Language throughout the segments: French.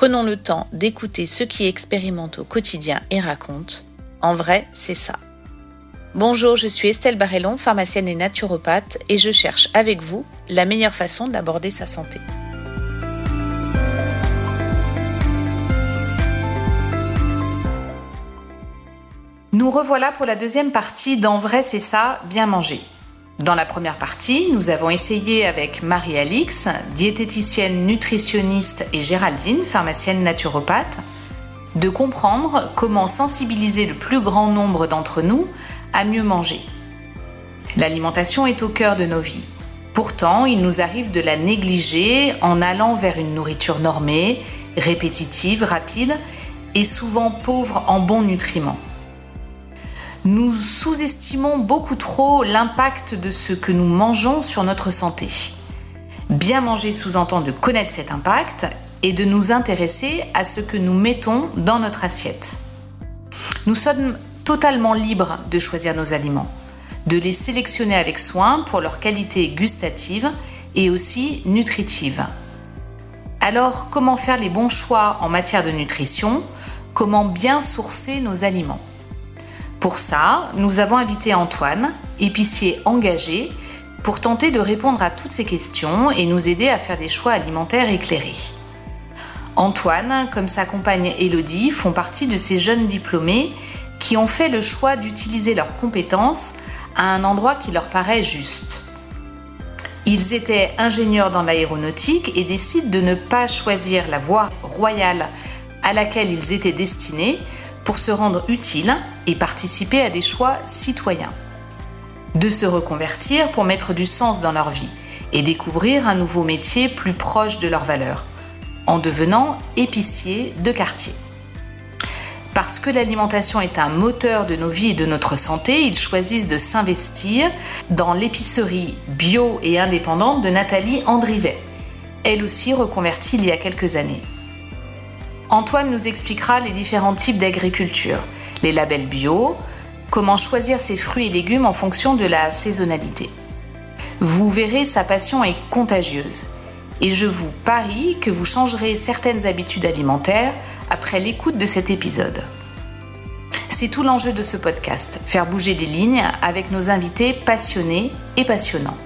Prenons le temps d'écouter ceux qui expérimentent au quotidien et racontent. En vrai, c'est ça. Bonjour, je suis Estelle Barrellon, pharmacienne et naturopathe, et je cherche avec vous la meilleure façon d'aborder sa santé. Nous revoilà pour la deuxième partie d'En vrai c'est ça, bien manger. Dans la première partie, nous avons essayé avec Marie-Alix, diététicienne nutritionniste, et Géraldine, pharmacienne naturopathe, de comprendre comment sensibiliser le plus grand nombre d'entre nous à mieux manger. L'alimentation est au cœur de nos vies. Pourtant, il nous arrive de la négliger en allant vers une nourriture normée, répétitive, rapide et souvent pauvre en bons nutriments. Nous sous-estimons beaucoup trop l'impact de ce que nous mangeons sur notre santé. Bien manger sous-entend de connaître cet impact et de nous intéresser à ce que nous mettons dans notre assiette. Nous sommes totalement libres de choisir nos aliments, de les sélectionner avec soin pour leur qualité gustative et aussi nutritive. Alors, comment faire les bons choix en matière de nutrition? Comment bien sourcer nos aliments? Pour ça, nous avons invité Antoine, épicier engagé, pour tenter de répondre à toutes ces questions et nous aider à faire des choix alimentaires éclairés. Antoine, comme sa compagne Elodie, font partie de ces jeunes diplômés qui ont fait le choix d'utiliser leurs compétences à un endroit qui leur paraît juste. Ils étaient ingénieurs dans l'aéronautique et décident de ne pas choisir la voie royale à laquelle ils étaient destinés pour se rendre utiles et participer à des choix citoyens. De se reconvertir pour mettre du sens dans leur vie et découvrir un nouveau métier plus proche de leurs valeurs, en devenant épicier de quartier. Parce que l'alimentation est un moteur de nos vies et de notre santé, ils choisissent de s'investir dans l'épicerie bio et indépendante de Nathalie Andrivet, elle aussi reconvertie il y a quelques années. Antoine nous expliquera les différents types d'agriculture, les labels bio, comment choisir ses fruits et légumes en fonction de la saisonnalité. Vous verrez, sa passion est contagieuse. Et je vous parie que vous changerez certaines habitudes alimentaires après l'écoute de cet épisode. C'est tout l'enjeu de ce podcast, faire bouger les lignes avec nos invités passionnés et passionnants.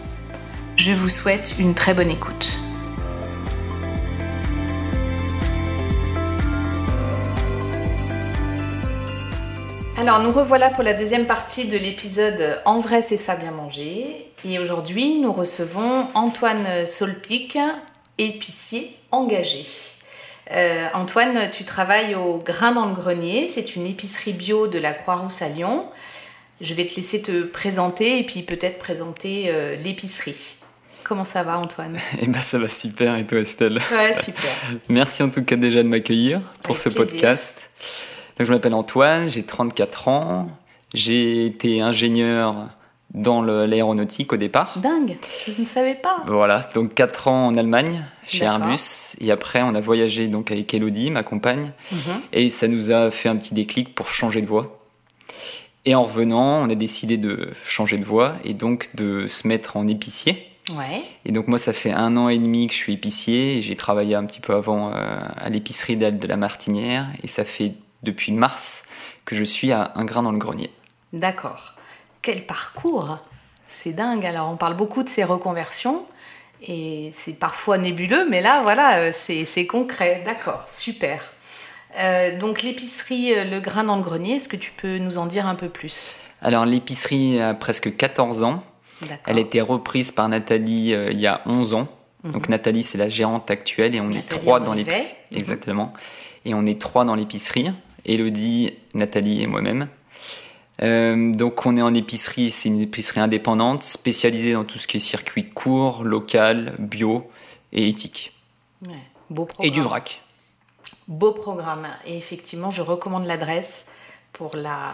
Je vous souhaite une très bonne écoute. Alors nous revoilà pour la deuxième partie de l'épisode En vrai c'est ça bien manger. Et aujourd'hui nous recevons Antoine Solpic, épicier engagé. Euh, Antoine, tu travailles au Grain dans le Grenier, c'est une épicerie bio de la Croix-Rousse à Lyon. Je vais te laisser te présenter et puis peut-être présenter euh, l'épicerie. Comment ça va Antoine? Eh ben ça va super et toi Estelle? Ouais, super. Merci en tout cas déjà de m'accueillir pour Avec ce plaisir. podcast. Donc, je m'appelle Antoine, j'ai 34 ans, j'ai été ingénieur dans l'aéronautique au départ. Dingue, je ne savais pas. Voilà, donc 4 ans en Allemagne chez. Airbus et après on a voyagé donc avec Elodie, ma compagne, Mhm. et ça nous a fait un petit déclic pour changer de voie. Et en revenant, on a décidé de changer de voie et donc de se mettre en épicier. Ouais, Et donc moi, ça fait un an et demi que je suis épicier. J'ai travaillé un petit peu avant euh, à l'épicerie d'Alde de la Martinière. Et ça fait depuis mars que je suis à Un grain dans le grenier. d'accord. Quel parcours C'est dingue. Alors on parle beaucoup de ces reconversions et c'est parfois nébuleux, mais là voilà, euh, c'est concret. D'accord, super. Euh, donc l'épicerie euh, Le Grain dans le Grenier, est-ce que tu peux nous en dire un peu plus? Alors l'épicerie a presque 14 ans. Elle a été reprise par Nathalie euh, il y a 11 ans. Donc Nathalie, c'est la gérante actuelle et on est trois dans l'épicerie. Mhm. Exactement. Et on est trois dans l'épicerie. Elodie, Nathalie et moi-même. Euh, donc on est en épicerie, c'est une épicerie indépendante spécialisée dans tout ce qui est circuit court, local, bio et éthique. Ouais, Beau Et du vrac. Beau programme. Et effectivement, je recommande l'adresse pour, la...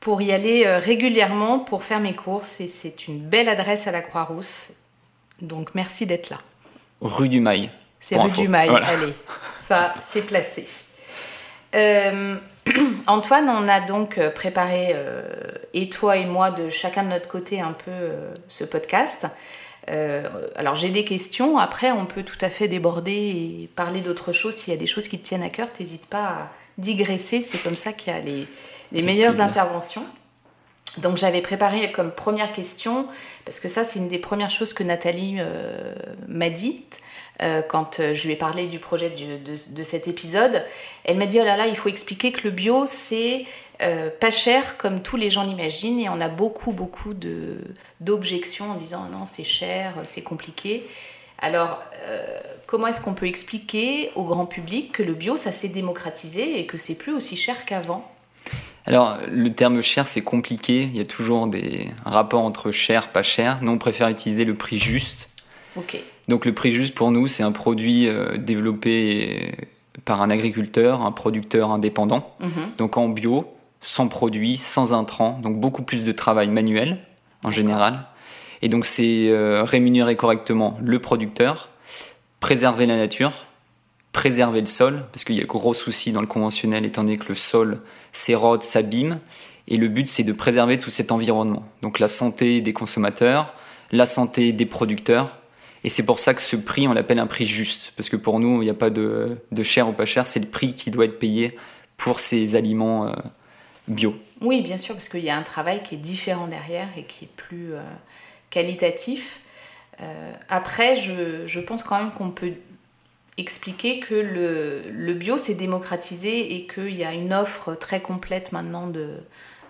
pour y aller euh, régulièrement pour faire mes courses. Et c'est une belle adresse à la Croix-Rousse. Donc merci d'être là. Rue du Mail. C'est rue du Mail, allez. Ça, c'est placé. Euh, Antoine, on a donc euh, préparé, euh, et toi et moi, de chacun de notre côté, un peu ce podcast. alors j'ai des questions, après on peut tout à fait déborder et parler d'autres choses. S'il y a des choses qui te tiennent à cœur, n'hésite pas à digresser, c'est comme ça qu'il y a les, les meilleures interventions. Donc j'avais préparé comme première question, parce que ça c'est une des premières choses que Nathalie m'a dites, euh, quand euh, je lui ai parlé du projet de, cet épisode. Elle m'a dit, oh là là, il faut expliquer que le bio, c'est euh, pas cher comme tous les gens l'imaginent et on a beaucoup, beaucoup d'objections en disant, non, c'est cher, c'est compliqué. Alors, comment est-ce qu'on peut expliquer au grand public que le bio, ça s'est démocratisé et que c'est plus aussi cher qu'avant? Alors, le terme cher, c'est compliqué. Il y a toujours des rapports entre cher, pas cher. Nous, on préfère utiliser le prix juste. Ok. Donc le prix juste pour nous, c'est un produit euh, développé par un agriculteur, un producteur indépendant, mhm. donc en bio, sans produit, sans intrants, donc beaucoup plus de travail manuel en général. Et donc c'est euh, rémunérer correctement le producteur, préserver la nature, préserver le sol, parce qu'il y a gros souci dans le conventionnel étant donné que le sol s'érode, s'abîme, et le but c'est de préserver tout cet environnement. Donc la santé des consommateurs, la santé des producteurs, et c'est pour ça que ce prix, on l'appelle un prix juste. Parce que pour nous, il n'y a pas de, cher ou pas cher, c'est le prix qui doit être payé pour ces aliments euh, bio. Oui, bien sûr, parce qu'il y a un travail qui est différent derrière et qui est plus euh, qualitatif. Euh, après, je, pense quand même qu'on peut expliquer que le, bio s'est démocratisé et qu'il y a une offre très complète maintenant de,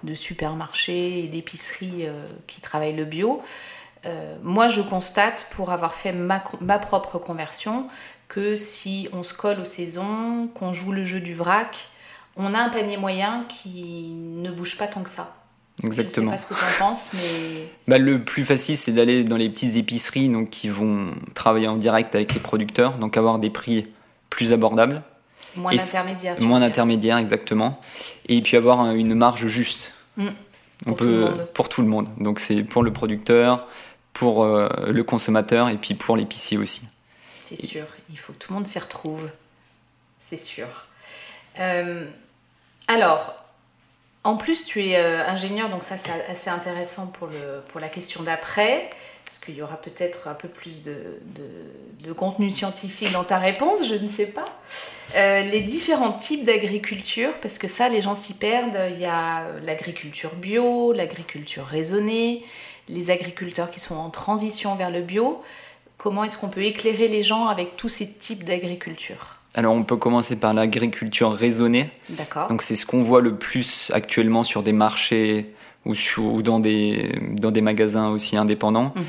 de supermarchés et d'épiceries qui travaillent le bio. Euh, moi, je constate, pour avoir fait ma, propre conversion, que si on se colle aux saisons, qu'on joue le jeu du vrac, on a un panier moyen qui ne bouge pas tant que ça. Exactement. Je sais pas ce que tu en penses, mais. Bah, le plus facile, c'est d'aller dans les petites épiceries donc, qui vont travailler en direct avec les producteurs, donc avoir des prix plus abordables. Moins d'intermédiaires. Moins d'intermédiaires, exactement. Et puis avoir une marge juste. Mm. On pour, peut, tout le monde. pour tout le monde. Donc c'est pour le producteur, pour euh, le consommateur et puis pour l'épicier aussi. C'est sûr, il faut que tout le monde s'y retrouve. C'est sûr. Euh, alors, en plus, tu es euh, ingénieur, donc ça c'est assez intéressant pour, le, pour la question d'après, parce qu'il y aura peut-être un peu plus de, de, contenu scientifique dans ta réponse, je ne sais pas. les différents types d'agriculture, parce que ça, les gens s'y perdent. Il y a l'agriculture bio, l'agriculture raisonnée, les agriculteurs qui sont en transition vers le bio. Comment est-ce qu'on peut éclairer les gens avec tous ces types d'agriculture? Alors on peut commencer par l'agriculture raisonnée. D'accord. Donc c'est ce qu'on voit le plus actuellement sur des marchés ou, ou dans, des, dans des magasins aussi indépendants. Mhm.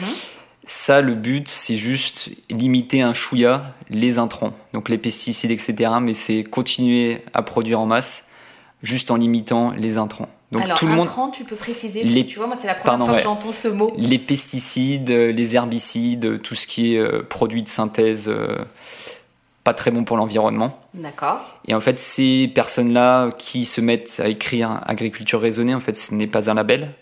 Ça, le but, c'est juste limiter un chouïa les intrants, donc les pesticides, etc. Mais c'est continuer à produire en masse, juste en limitant les intrants. Donc Alors, tout le monde. tu peux préciser les... Tu vois, moi, c'est la première fois que j'entends ce mot. Les pesticides, les herbicides, tout ce qui est euh, produit de synthèse, euh, pas très bon pour l'environnement. D'accord. Et en fait, ces personnes-là qui se mettent à écrire agriculture raisonnée, en fait, ce n'est pas un label.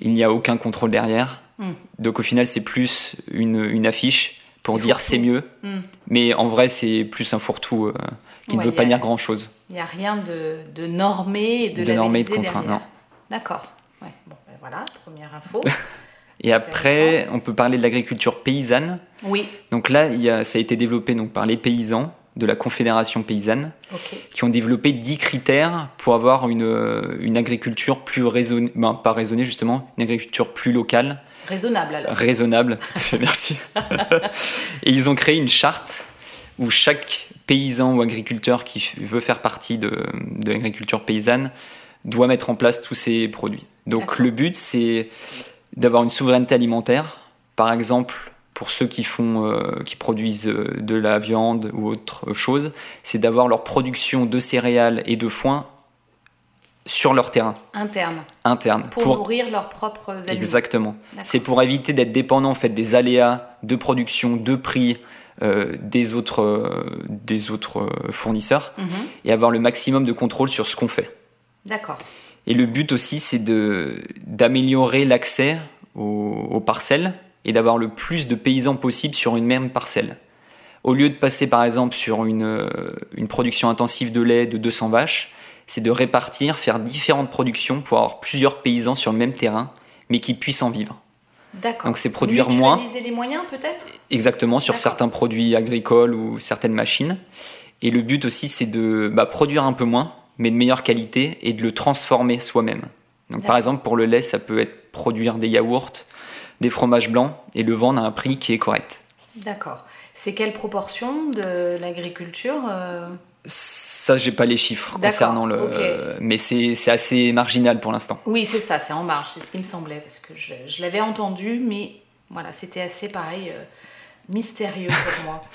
Il n'y a aucun contrôle derrière. Hmm. Donc au final, c'est plus une, une affiche pour dire c'est mieux. Hmm. Mais en vrai, c'est plus un fourre-tout euh, qui ne veut pas dire grand-chose. Il n'y a rien de, de, normé et de, de normé de contraint, non. D'accord. Ouais. Bon, ben voilà, première info. et après, on peut parler de l'agriculture paysanne. Oui. Donc là, il y a, ça a été développé donc, par les paysans de la Confédération paysanne, qui ont développé 10 critères pour avoir une, une agriculture plus raisonnée, ben, pas raisonnée justement, une agriculture plus locale. Raisonnable alors. Raisonnable, tout à fait, merci. et ils ont créé une charte où chaque paysan ou agriculteur qui veut faire partie de, l'agriculture paysanne doit mettre en place tous ces produits. Donc le but, c'est d'avoir une souveraineté alimentaire. Par exemple, pour ceux qui, font, euh, qui produisent euh, de la viande ou autre chose, c'est d'avoir leur production de céréales et de foin sur leur terrain. Interne. Interne. Pour, nourrir leurs propres Exactement. C'est pour éviter d'être dépendant en fait, des aléas de production, de prix, euh, des, autres, euh, des autres fournisseurs Mhm. et avoir le maximum de contrôle sur ce qu'on fait. D'accord. Et le but aussi, c'est d'améliorer l'accès aux, aux parcelles et d'avoir le plus de paysans possible sur une même parcelle. Au lieu de passer par exemple sur une, euh, une production intensive de lait de 200 vaches, c'est de répartir, faire différentes productions pour avoir plusieurs paysans sur le même terrain, mais qui puissent en vivre. D'accord. Donc, c'est produire moins. Mutualiser les moyens peut-être? Exactement, sur certains produits agricoles ou certaines machines. Et le but aussi, c'est de bah, produire un peu moins, mais de meilleure qualité, et de le transformer soi-même. Donc par exemple, pour le lait, ça peut être produire des yaourts, des fromages blancs, et le vendre à un prix qui est correct. D'accord. C'est quelle proportion de l'agriculture euh, Ça, j'ai pas les chiffres concernant le... Mais c'est assez marginal pour l'instant. Oui, c'est ça, c'est en marge, c'est ce qui me semblait, parce que je, je l'avais entendu, mais voilà, c'était assez pareil, euh, mystérieux pour moi.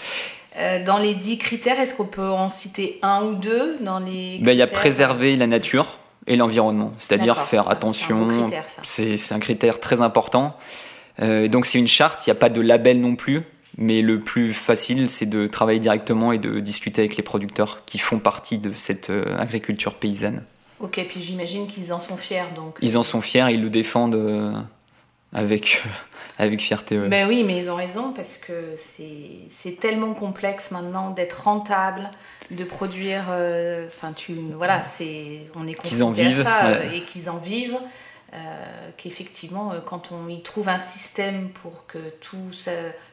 Euh, dans les dix critères, est-ce qu'on peut en citer un ou deux dans les Ben, Il y a préserver la nature et l'environnement, c'est-à-dire faire attention. c'est un beau critère, ça. C'est c'est un critère très important. Euh, donc c'est une charte, il n'y a pas de label non plus, mais le plus facile, c'est de travailler directement et de discuter avec les producteurs qui font partie de cette euh, agriculture paysanne. Ok, puis j'imagine qu'ils en sont fiers, donc. Ils en sont fiers, ils le défendent euh, avec, avec fierté. ouais. Ben oui, mais ils ont raison parce que c'est tellement complexe maintenant d'être rentable, de produire. Enfin, tu voilà, c'est on est confronté à ça ouais. et qu'ils en vivent. Euh, Qu'effectivement, euh, quand on y trouve un système pour que tout ça,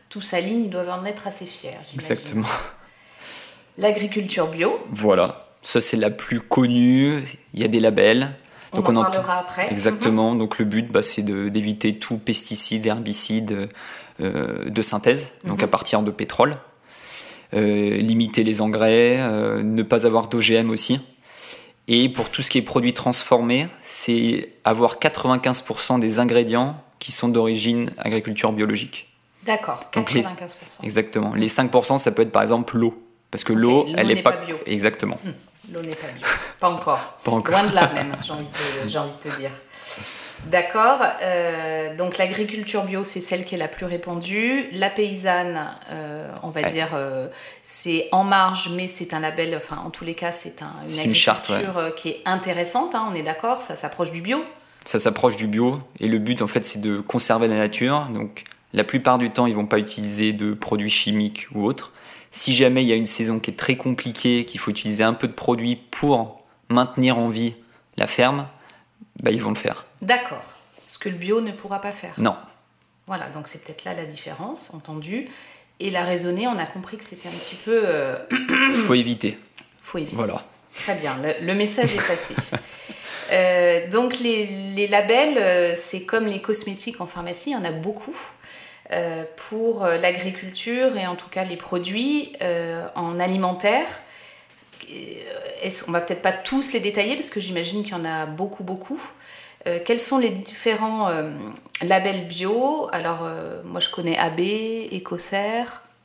tout s'aligne, ils doivent en être assez fiers. Exactement. L'agriculture bio, Voilà, ça c'est la plus connue. Il y a des labels. on Donc en on en- parlera après. Exactement. Donc le but, bah, c'est de- d'éviter tout pesticide, herbicide euh, de synthèse, donc Mhm. à partir de pétrole. Euh, limiter les engrais, euh, ne pas avoir d'OGM aussi. Et pour tout ce qui est produits transformés, c'est avoir 95% des ingrédients qui sont d'origine agriculture biologique. D'accord, Donc les- 95%. Exactement. Les 5%, ça peut être par exemple l'eau. Parce que l'eau, elle n'est pas... pas bio. Exactement. L'eau n'est pas bio. Pas encore. Pas encore. Loin de là même, j'ai envie, envie de te dire. D'accord. euh, donc l'agriculture bio, c'est celle qui est la plus répandue. La paysanne, euh, on va Ouais. dire, euh, c'est en marge, mais c'est un label. Enfin, en tous les cas, c'est un, une agriculture une charte, ouais. qui est intéressante. hein, on est d'accord. Ça s'approche du bio. Ça s'approche du bio et le but en fait c'est de conserver la nature. Donc la plupart du temps ils vont pas utiliser de produits chimiques ou autres. Si jamais il y a une saison qui est très compliquée, qu'il faut utiliser un peu de produits pour maintenir en vie la ferme, bah, ils vont le faire. D'accord. Ce que le bio ne pourra pas faire. Non, Voilà. Donc c'est peut-être là la différence, entendu. Et la raisonnée, on a compris que c'était un petit peu. euh, faut éviter. faut éviter. Voilà. Très bien, le, le message est passé. Euh, donc les, les labels, euh, c'est comme les cosmétiques en pharmacie, il y en a beaucoup. Euh, pour l'agriculture et en tout cas les produits en alimentaire. On va peut-être pas tous les détailler parce que j'imagine qu'il y en a beaucoup, beaucoup. Euh, quels sont les différents euh, labels bio? Alors, euh, moi je connais AB, Ecocer,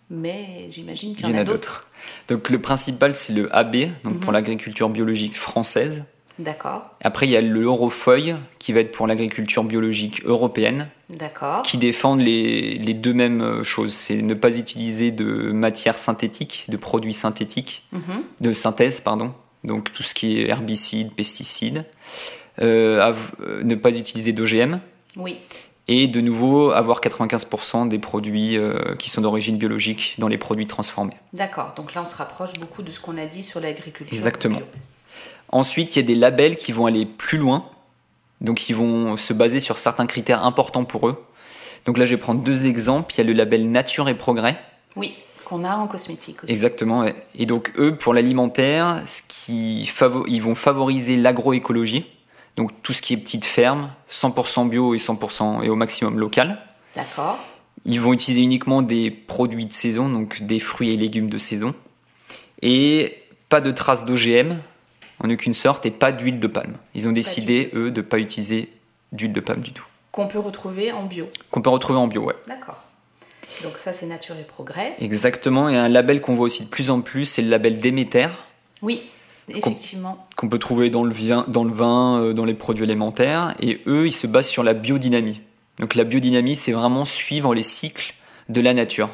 mais j'imagine qu'il y en, a d'autres. Donc le principal c'est le AB, donc Mhm. pour l'agriculture biologique française. D'accord, Après il y a le Eurofeuille qui va être pour l'agriculture biologique européenne. d'accord. qui défendent les, les deux mêmes choses. C'est ne pas utiliser de matières synthétiques, de produits synthétiques, Mhm. de synthèse, pardon. Donc tout ce qui est herbicides, pesticides. Euh, ne pas utiliser d'OGM. Oui, Et de nouveau, avoir 95% des produits euh, qui sont d'origine biologique dans les produits transformés. d'accord. Donc là, on se rapproche beaucoup de ce qu'on a dit sur l'agriculture. Exactement. bio. Ensuite, il y a des labels qui vont aller plus loin. Donc, ils vont se baser sur certains critères importants pour eux. Donc là, je vais prendre deux exemples. Il y a le label Nature et Progrès. Oui, qu'on a en cosmétique aussi. Exactement. ouais. Et donc eux, pour l'alimentaire, ils vont favoriser l'agroécologie, donc tout ce qui est petite ferme, 100% bio et 100% et au maximum local. D'accord. Ils vont utiliser uniquement des produits de saison, donc des fruits et légumes de saison, et pas de traces d'OGM en aucune sorte et pas d'huile de palme. Ils ont décidé eux de pas utiliser d'huile de palme du tout. Qu'on peut retrouver en bio. Qu'on peut retrouver en bio, ouais. D'accord. Donc ça, c'est Nature et Progrès. Exactement. Et un label qu'on voit aussi de plus en plus, c'est le label Déméter. Oui, effectivement. qu'on peut trouver dans le vin, dans, le vin euh, dans les produits alimentaires. Et eux, ils se basent sur la biodynamie. Donc la biodynamie, c'est vraiment suivre les cycles de la nature.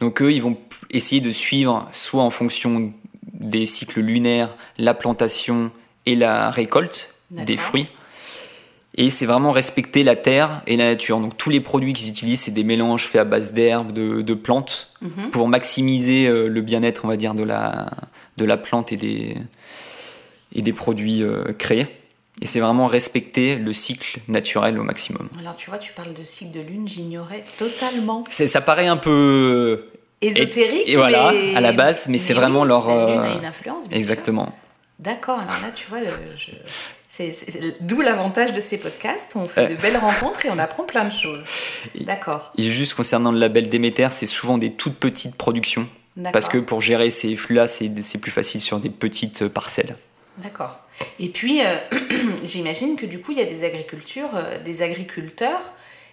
Donc eux, ils vont essayer de suivre soit en fonction des cycles lunaires, la plantation et la récolte des fruits. Et c'est vraiment respecter la terre et la nature. Donc tous les produits qu'ils utilisent, c'est des mélanges faits à base d'herbes, de, plantes, Mhm. pour maximiser euh, le bien-être, on va dire, de la, de la plante et des, et des produits euh, créés. Et c'est vraiment respecter le cycle naturel au maximum. Alors tu vois, tu parles de cycle de lune, j'ignorais totalement. C'est, ça paraît un peu Ésotérique, et voilà, mais- à la base, mais c'est vraiment leur, La lune euh, a une influence, bien sûr. exactement. D'accord, alors là, tu vois, je- d'où l'avantage de ces podcasts. On fait de belles rencontres et on apprend plein de choses. D'accord. Et juste concernant le label Déméter, c'est souvent des toutes petites productions. Parce que pour gérer ces flux-là, c'est, plus facile sur des petites parcelles. D'accord. Et puis, euh, j'imagine que du coup, il y a des agricultures, euh, des agriculteurs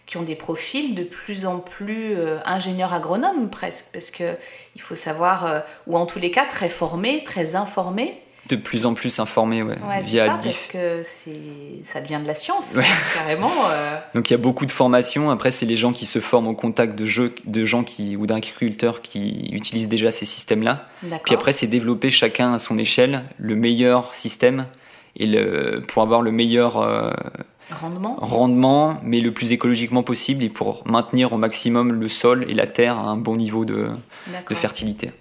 qui ont des profils de plus en plus euh, ingénieurs agronomes presque, parce que il faut savoir, ou en tous les cas très formés, très informés. De plus en plus informés, ouais, Ouais, c'est via ça, diff- parce que c'est, ça devient de la science, Ouais. carrément. euh, Donc il y a beaucoup de formations. Après, c'est les gens qui se forment au contact de jeux, de gens qui, ou d'agriculteurs qui utilisent déjà ces systèmes-là. D'accord. Puis après, c'est développer chacun à son échelle le meilleur système et le, pour avoir le meilleur euh, Rendement. rendement, mais le plus écologiquement possible et pour maintenir au maximum le sol et la terre à un bon niveau de, fertilité.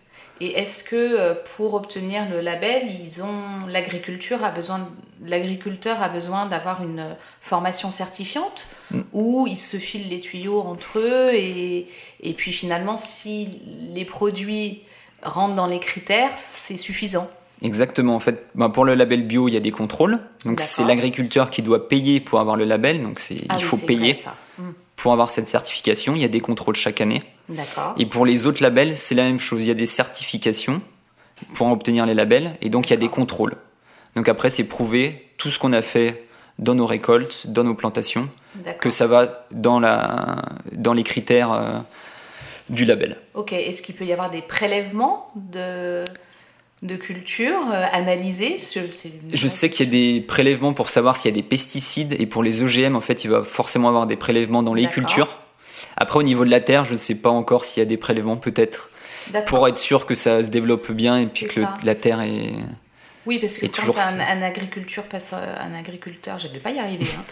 Et est-ce que euh, pour obtenir le label, ils ont l'agriculture a besoin l'agriculteur a besoin d'avoir une euh, formation certifiante Mm. ou ils se filent les tuyaux entre eux et, et puis finalement si les produits rentrent dans les critères, c'est suffisant. Exactement. En fait, ben, pour le label bio, il y a des contrôles. Donc c'est l'agriculteur qui doit payer pour avoir le label. Donc c'est, Ah il oui, faut payer vrai. Mm. pour avoir cette certification. Il y a des contrôles chaque année. D'accord. Et pour les autres labels, c'est la même chose. Il y a des certifications pour obtenir les labels, et donc il y a des contrôles. Donc après, c'est prouver tout ce qu'on a fait dans nos récoltes, dans nos plantations, que ça va dans, la, dans les critères euh, du label. Ok, est-ce qu'il peut y avoir des prélèvements de, de culture euh, analysés? Je, sais qu'il y a des prélèvements pour savoir s'il y a des pesticides, et pour les OGM, en fait, il va forcément avoir des prélèvements dans les cultures. Après, au niveau de la terre, je ne sais pas encore s'il y a des prélèvements, peut-être, pour être sûr que ça se développe bien et puis que le- la terre est... Oui, parce que quand toujours un, agriculteur passe, euh, un agriculteur, je vais pas y arriver, hein.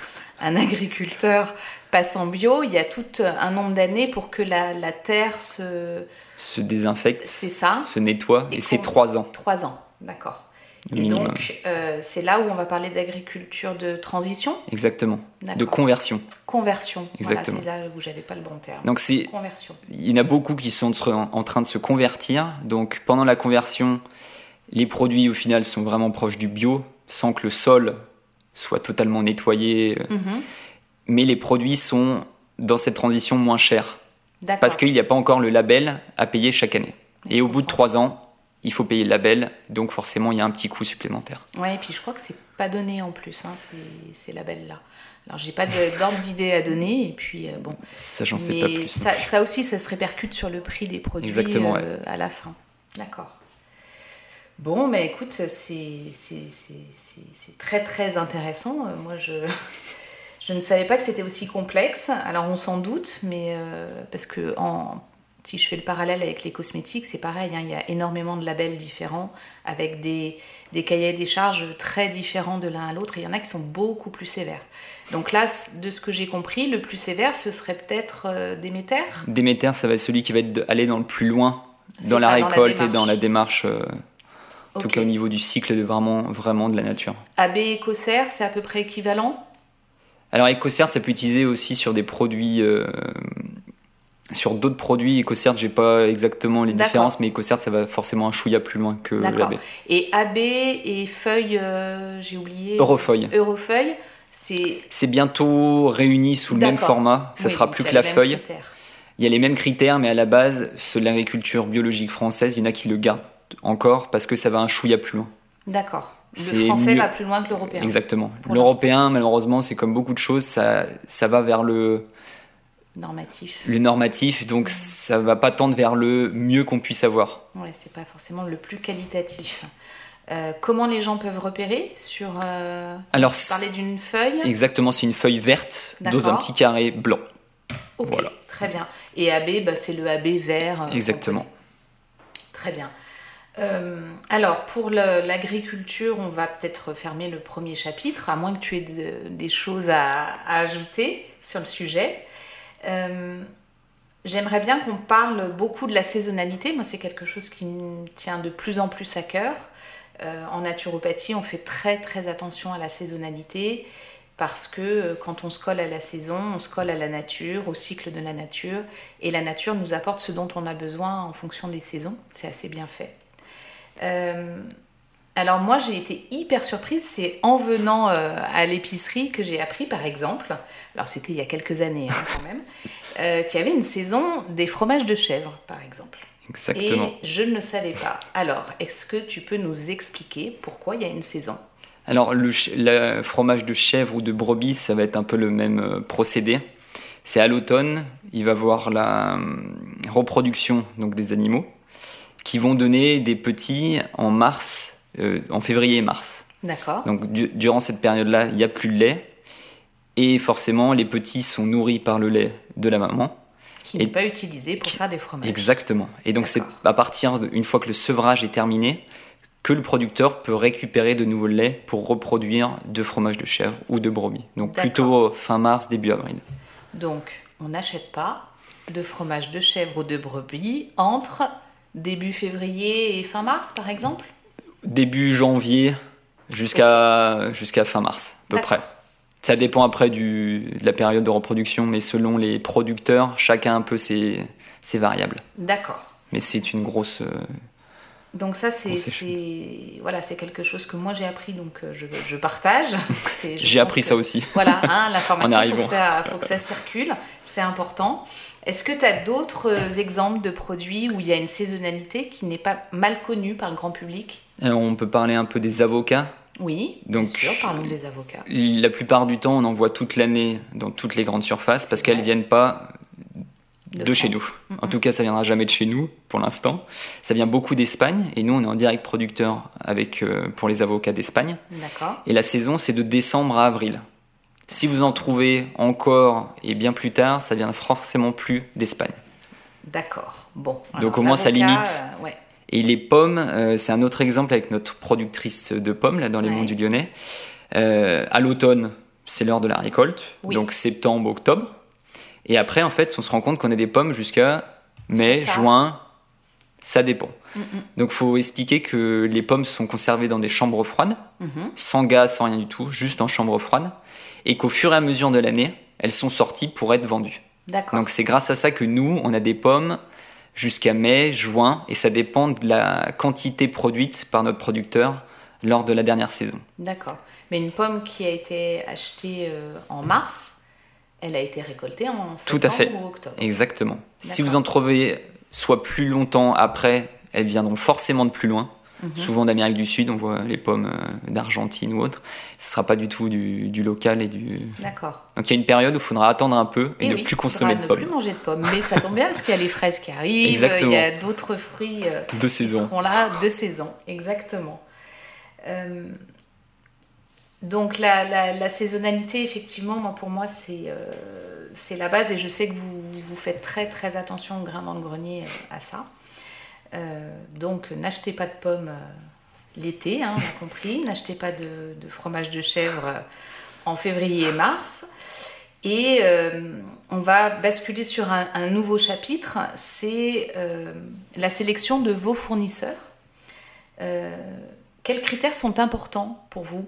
un agriculteur passe en bio, il y a tout un nombre d'années pour que la, la terre se, se désinfecte, c'est ça, se nettoie, Et et, c'est trois ans. trois ans, d'accord. Et minimum. donc euh, c'est là où on va parler d'agriculture de transition, Exactement. De conversion. conversion. Exactement. Voilà, c'est là où j'avais pas le bon terme. Donc c'est, Conversion. il y en a beaucoup qui sont en train de se convertir. Donc pendant la conversion, les produits au final sont vraiment proches du bio, sans que le sol soit totalement nettoyé. Mhm. Mais les produits sont dans cette transition moins chers D'accord. parce qu'il n'y a pas encore le label à payer chaque année. Et au bout de trois ans, il faut payer le label, donc forcément il y a un petit coût supplémentaire. Ouais, et puis je crois que c'est pas donné en plus, hein, ces, ces labels-là. Alors j'ai pas d'ordre d'idée à donner, et puis euh, bon. Ça, j'en sais pas plus. Ça, plus. ça aussi, ça se répercute sur le prix des produits Exactement, euh, à la fin. D'accord. Bon, mais écoute, c'est très très intéressant. Euh, Moi, je, je ne savais pas que c'était aussi complexe. Alors, on s'en doute, mais euh, parce que en, si je fais le parallèle avec les cosmétiques, c'est pareil. hein, il y a énormément de labels différents avec des, des cahiers des charges très différents de l'un à l'autre. Et il y en a qui sont beaucoup plus sévères. Donc là, de ce que j'ai compris, le plus sévère, ce serait peut-être euh, Déméter Déméter, ça va être celui qui va être aller dans le plus loin dans la ça, dans la récolte et dans la démarche, euh, en tout Ok. cas au niveau du cycle de vraiment, vraiment de la nature. AB Écossaire, c'est à peu près équivalent? Alors EcoCert, ça peut utiliser aussi sur des produits, euh, sur d'autres produits. EcoCert, j'ai pas exactement les différences, mais EcoCert, ça va forcément un chouïa plus loin que l'AB. Et AB et Feuille, euh, j'ai oublié. Eurofeuille. Eurofeuille, c'est. C'est bientôt réuni sous le même format. Ça Oui, sera plus que la feuille. critères. Il y a les mêmes critères, mais à la base, l'agriculture biologique française. Il y en a qui le gardent encore parce que ça va un chouïa plus loin. D'accord. Le français mieux. va plus loin que l'européen. Exactement. L'européen, malheureusement, c'est comme beaucoup de choses, ça, ça va vers le, Normatif. le normatif, donc ça va pas tendre vers le mieux qu'on puisse avoir. Ouais, c'est pas forcément le plus qualitatif. Euh, comment les gens peuvent repérer sur. Euh... Alors, Tu parlais d'une feuille exactement, c'est une feuille verte dans un petit carré blanc. Ok, Voilà. très bien. Et AB, bah, c'est le AB vert. euh, Exactement. Très bien. Euh, alors, pour l'agriculture, on va peut-être fermer le premier chapitre, à moins que tu aies de- des choses à, à ajouter sur le sujet. Euh, J'aimerais bien qu'on parle beaucoup de la saisonnalité. Moi, c'est quelque chose qui me tient de plus en plus à cœur. Euh, en naturopathie, on fait très très attention à la saisonnalité parce que euh, quand on se colle à la saison, on se colle à la nature, au cycle de la nature, et la nature nous apporte ce dont on a besoin en fonction des saisons. C'est assez bien fait. Alors moi j'ai été hyper surprise, c'est en venant euh, à l'épicerie que j'ai appris par exemple, alors c'était il y a quelques années hein, quand même, euh, qu'il y avait une saison des fromages de chèvre par exemple. Exactement. Et je ne le savais pas. Alors est-ce que tu peux nous expliquer pourquoi il y a une saison? Alors, le, fromage de chèvre ou de brebis, ça va être un peu le même euh, procédé. C'est à l'automne, il va y avoir la hum, reproduction donc, des animaux qui vont donner des petits en mars, euh, en février et mars. D'accord Donc, du- durant cette période-là, il n'y a plus de lait. Et forcément, les petits sont nourris par le lait de la maman. Qui n'est pas utilisé pour faire des fromages. Exactement. Et donc, c'est à partir, de- une fois que le sevrage est terminé, que le producteur peut récupérer de nouveau le lait pour reproduire de fromage de chèvre ou de brebis. Donc, plutôt fin mars, début avril. Donc, on n'achète pas de fromage de chèvre ou de brebis entre début février et fin mars, par exemple? Début janvier jusqu'à jusqu'à fin mars, à peu près. Ça dépend après du, de la période de reproduction, mais selon les producteurs, chacun un peu ses, ses variables. D'accord. Mais c'est une grosse. euh, Donc ça, c'est voilà, c'est quelque chose que moi j'ai appris, donc euh, je, je partage. J'ai appris que- ça aussi. Voilà, hein, l'information, il faut, arrivant. que ça- faut que ça circule, c'est important. Est-ce que tu as d'autres euh, exemples de produits où il y a une saisonnalité qui n'est pas mal connue par le grand public? Alors, on peut parler un peu des avocats. Oui, Donc, bien sûr, parlons des avocats. La plupart du temps, on en voit toute l'année dans toutes les grandes surfaces parce qu'elles Ouais. viennent pas de, De chez nous. En tout cas, ça viendra jamais de chez nous pour l'instant. Ça vient beaucoup d'Espagne et nous, on est en direct producteur avec, euh, pour les avocats d'Espagne. D'accord. Et la saison, c'est de décembre à avril. Si vous en trouvez encore et bien plus tard, ça vient forcément plus d'Espagne. D'accord. Bon. Donc, au moins, ça limite. euh, ouais. Et les pommes, euh, c'est un autre exemple avec notre productrice de pommes là dans les Ouais. monts du Lyonnais. Euh, à l'automne, c'est l'heure de la récolte, Oui. donc septembre, octobre. Et après, en fait, on se rend compte qu'on a des pommes jusqu'à mai, juin, ça dépend. Donc, il faut expliquer que les pommes sont conservées dans des chambres froides, Mhm. sans gaz, sans rien du tout, juste en chambre froide, et qu'au fur et à mesure de l'année, elles sont sorties pour être vendues. D'accord. Donc c'est grâce à ça que nous, on a des pommes jusqu'à mai, juin, et ça dépend de la quantité produite par notre producteur lors de la dernière saison. D'accord. Mais une pomme qui a été achetée euh, en mars, elle a été récoltée en Tout septembre à fait. ou octobre. Exactement. Si vous en trouvez soit plus longtemps après, elles viendront forcément de plus loin. Mhm. Souvent d'Amérique du Sud, on voit les pommes euh, d'Argentine ou autre. Ce ne sera pas du tout du, du local et du. D'accord. Donc il y a une période où il faudra attendre un peu et, Eh ne oui, plus consommer de ne pommes. plus manger de pommes. Mais ça tombe bien parce qu'il y a les fraises qui arrivent, Exactement. il y a d'autres fruits euh, De qui saison. seront là de saison. Exactement. Euh, donc la, la- la saisonnalité, effectivement, moi, pour moi, c'est euh, la base et je sais que vous, vous faites très très attention au grain dans le grenier à ça. Euh, donc n'achetez pas de pommes euh, l'été, hein, on a compris. N'achetez pas de, de fromage de chèvre euh, en février et mars. Et euh, on va basculer sur un, un nouveau chapitre, c'est euh, la sélection de vos fournisseurs. Euh, quels critères sont importants pour vous?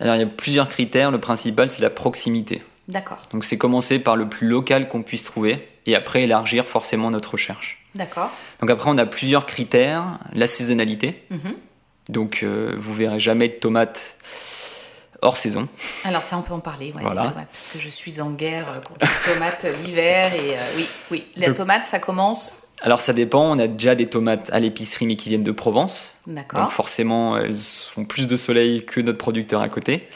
Alors il y a plusieurs critères. Le principal, c'est la proximité. D'accord, Donc c'est commencer par le plus local qu'on puisse trouver et après élargir forcément notre recherche. D'accord. Donc après on a plusieurs critères, la saisonnalité. Mhm. Donc euh, vous verrez jamais de tomates hors saison. Alors ça, on peut en parler, ouais, Voilà. les tomates, parce que je suis en guerre contre les tomates l'hiver. Et euh, oui, oui, la Donc- tomate, ça commence. Alors ça dépend, on a déjà des tomates à l'épicerie mais qui viennent de Provence. Donc D'accord, forcément elles ont plus de soleil que notre producteur à côté.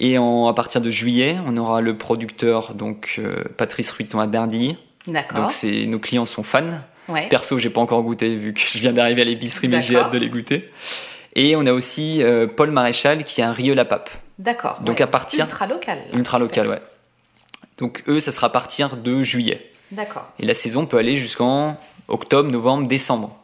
Et en- à partir de juillet, on aura le producteur donc euh, Patrice Ruiton à Dardilly. d'accord. Donc c'est nos clients sont fans. Ouais. Perso, j'ai pas encore goûté vu que je viens d'arriver à l'épicerie, mais j'ai hâte de les goûter. Et on a aussi euh, Paul Maréchal qui a un Rieux la Pape, D'accord. Donc ouais. à partir- Ultra local. ultra local, ouais. Donc eux, ça sera à partir de juillet. D'accord. Et la saison peut aller jusqu'en octobre, novembre, décembre.